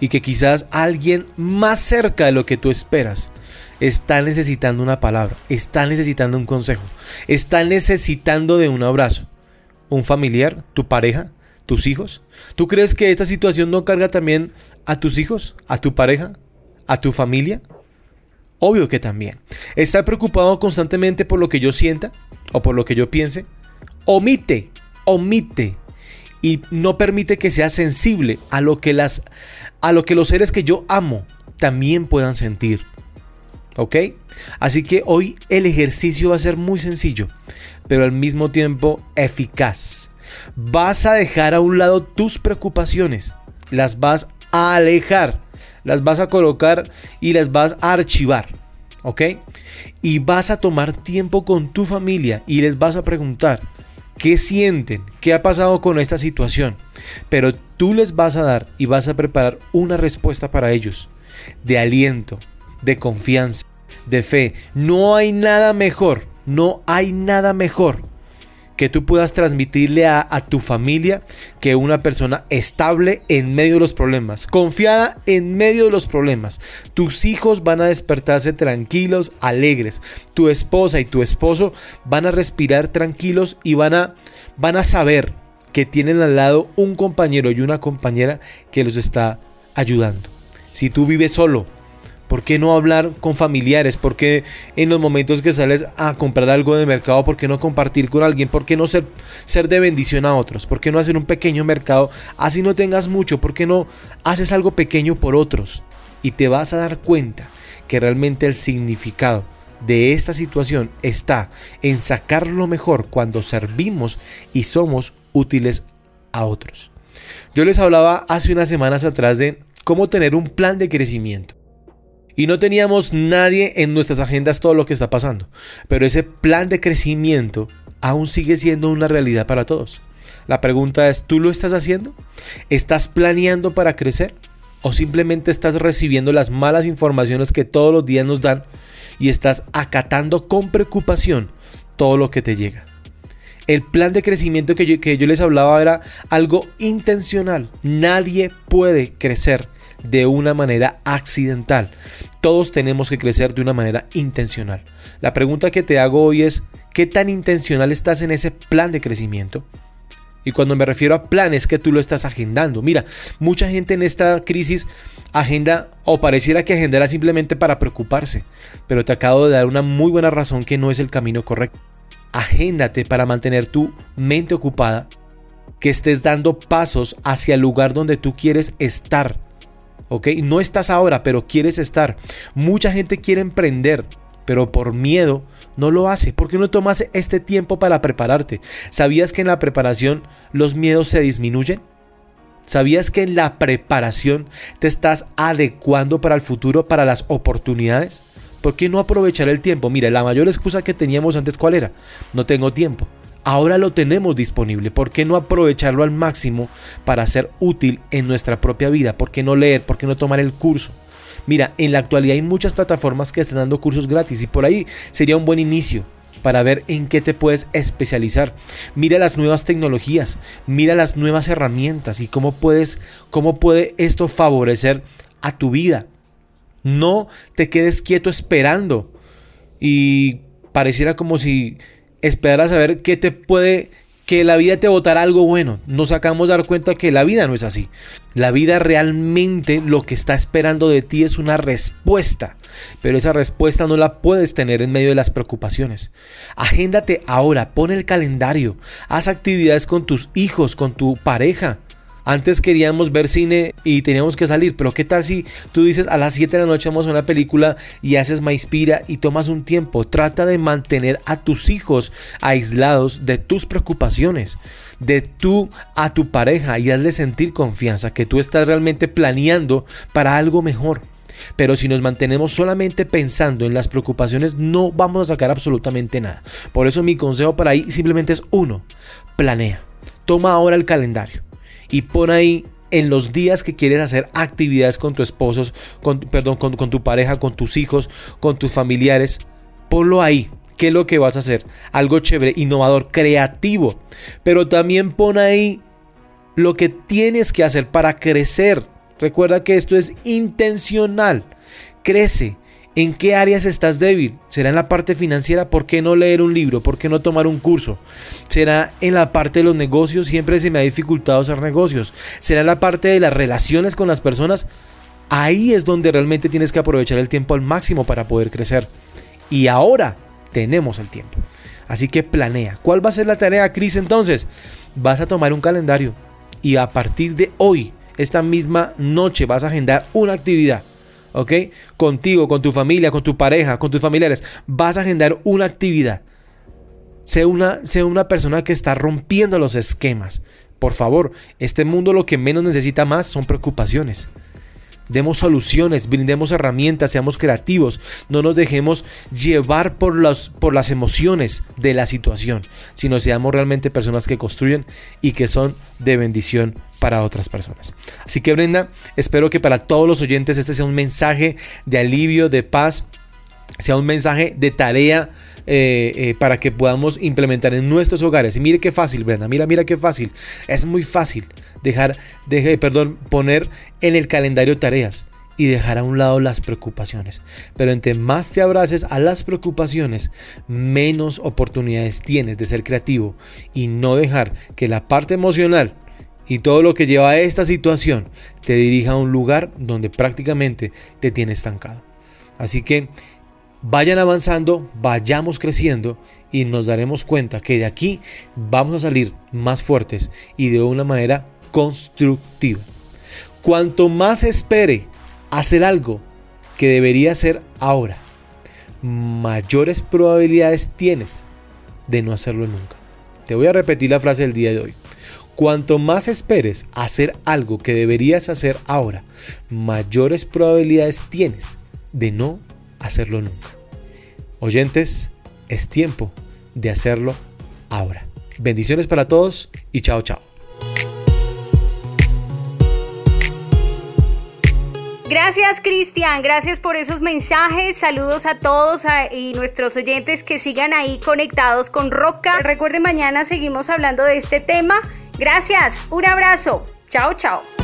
Speaker 16: Y que quizás alguien más cerca de lo que tú esperas está necesitando una palabra, está necesitando un consejo, está necesitando de un abrazo. Un familiar, tu pareja, tus hijos. ¿Tú crees que esta situación no carga también a tus hijos, a tu pareja, a tu familia? Obvio que también. Estar preocupado constantemente por lo que yo sienta o por lo que yo piense, omite, omite y no permite que sea sensible a lo que las a lo que los seres que yo amo también puedan sentir. ¿Ok? Así que hoy el ejercicio va a ser muy sencillo, pero al mismo tiempo eficaz. Vas a dejar a un lado tus preocupaciones, las vas a alejar, las vas a colocar y las vas a archivar. ¿Ok? Y vas a tomar tiempo con tu familia y les vas a preguntar qué sienten, qué ha pasado con esta situación. Pero tú les vas a dar y vas a preparar una respuesta para ellos de aliento, de confianza, de fe. No hay nada mejor, no hay nada mejor que tú puedas transmitirle a, tu familia que una persona estable en medio de los problemas, confiada en medio de los problemas. Tus hijos van a despertarse tranquilos, alegres. Tu esposa y tu esposo van a respirar tranquilos y van a, van a saber que tienen al lado un compañero y una compañera que los está ayudando. Si tú vives solo, ¿Por qué no hablar con familiares? ¿Por qué en los momentos que sales a comprar algo de mercado, por qué no compartir con alguien? ¿Por qué no ser, ser de bendición a otros? ¿Por qué no hacer un pequeño mercado? Así no tengas mucho. ¿Por qué no haces algo pequeño por otros? Y te vas a dar cuenta que realmente el significado de esta situación está en sacar lo mejor cuando servimos y somos útiles a otros. Yo les hablaba hace unas semanas atrás de cómo tener un plan de crecimiento. Y no teníamos nadie en nuestras agendas todo lo que está pasando. Pero ese plan de crecimiento aún sigue siendo una realidad para todos. La pregunta es, ¿tú lo estás haciendo? ¿Estás planeando para crecer? ¿O simplemente estás recibiendo las malas informaciones que todos los días nos dan y estás acatando con preocupación todo lo que te llega? El plan de crecimiento que yo, les hablaba era algo intencional. Nadie puede crecer de una manera accidental. Todos tenemos que crecer de una manera intencional. La pregunta que te hago hoy es, ¿qué tan intencional estás en ese plan de crecimiento? Y cuando me refiero a planes que tú lo estás agendando. Mira, mucha gente en esta crisis agenda o pareciera que agendara simplemente para preocuparse. Pero te acabo de dar una muy buena razón que no es el camino correcto. Agéndate para mantener tu mente ocupada, que estés dando pasos hacia el lugar donde tú quieres estar. No estás ahora, pero quieres estar. Mucha gente quiere emprender, pero por miedo no lo hace. ¿Por qué no tomas este tiempo para prepararte? ¿Sabías que en la preparación los miedos se disminuyen? ¿Sabías que en la preparación te estás adecuando para el futuro, para las oportunidades? ¿Por qué no aprovechar el tiempo? Mira, la mayor excusa que teníamos antes, ¿cuál era? No tengo tiempo. Ahora lo tenemos disponible. ¿Por qué no aprovecharlo al máximo para ser útil en nuestra propia vida? ¿Por qué no leer? ¿Por qué no tomar el curso? Mira, en la actualidad hay muchas plataformas que están dando cursos gratis y por ahí sería un buen inicio para ver en qué te puedes especializar. Mira las nuevas tecnologías, mira las nuevas herramientas y cómo puedes cómo puede esto favorecer a tu vida. No te quedes quieto esperando y pareciera como si esperar a saber qué te puede, que la vida te botará algo bueno. Nos acabamos de dar cuenta que la vida no es así. La vida realmente lo que está esperando de ti es una respuesta. Pero esa respuesta no la puedes tener en medio de las preocupaciones. Agéndate ahora, pon el calendario, haz actividades con tus hijos, con tu pareja. Antes queríamos ver cine y teníamos que salir, pero ¿qué tal si tú dices a las 7 de la noche vamos a una película y haces inspira y tomas un tiempo? Trata de mantener a tus hijos aislados de tus preocupaciones, de tú a tu pareja y hazle sentir confianza que tú estás realmente planeando para algo mejor. Pero si nos mantenemos solamente pensando en las preocupaciones, no vamos a sacar absolutamente nada. Por eso mi consejo para ahí simplemente es uno, planea. Toma ahora el calendario y pon ahí en los días que quieres hacer actividades con tu esposo, con, perdón, con, tu pareja, con tus hijos, con tus familiares. Ponlo ahí. ¿Qué es lo que vas a hacer? Algo chévere, innovador, creativo. Pero también pon ahí lo que tienes que hacer para crecer Recuerda que esto es intencional. Crece. ¿En qué áreas estás débil? ¿Será en la parte financiera? ¿Por qué no leer un libro? ¿Por qué no tomar un curso? ¿Será en la parte de los negocios? Siempre se me ha dificultado hacer negocios. ¿Será en la parte de las relaciones con las personas? Ahí es donde realmente tienes que aprovechar el tiempo al máximo para poder crecer. Y ahora tenemos el tiempo. Así que planea. ¿Cuál va a ser la tarea, Cris? Entonces, vas a tomar un calendario y a partir de hoy esta misma noche vas a agendar una actividad. ¿Ok? Contigo, con tu familia, con tu pareja, con tus familiares. Vas a agendar una actividad. Sé una, sé una persona que está rompiendo los esquemas. Por favor, este mundo lo que menos necesita más son preocupaciones. Demos soluciones, brindemos herramientas, seamos creativos, no nos dejemos llevar por, por las emociones de la situación, sino seamos realmente personas que construyen y que son de bendición para otras personas. Así que Brenda, espero que para todos los oyentes este sea un mensaje de alivio, de paz, sea un mensaje de tarea eh, eh, para que podamos implementar en nuestros hogares. Y mire qué fácil, Brenda, mira, mira qué fácil. Es muy fácil dejar, perdón, poner en el calendario tareas y dejar a un lado las preocupaciones. Pero entre más te abraces a las preocupaciones, menos oportunidades tienes de ser creativo y no dejar que la parte emocional y todo lo que lleva a esta situación te dirija a un lugar donde prácticamente te tiene estancado. Así que vayan avanzando, vayamos creciendo y nos daremos cuenta que de aquí vamos a salir más fuertes y de una manera constructiva. Cuanto más espere hacer algo que debería hacer ahora, mayores probabilidades tienes de no hacerlo nunca. Te voy a repetir la frase del día de hoy. Cuanto más esperes hacer algo que deberías hacer ahora, mayores probabilidades tienes de no hacerlo nunca. Oyentes, es tiempo de hacerlo ahora. Bendiciones para todos y chao chao.
Speaker 4: Gracias Cristian, gracias por esos mensajes, saludos a todos y nuestros oyentes que sigan ahí conectados con Roca. Recuerden mañana seguimos hablando de este tema Gracias, un abrazo. Chao, chao.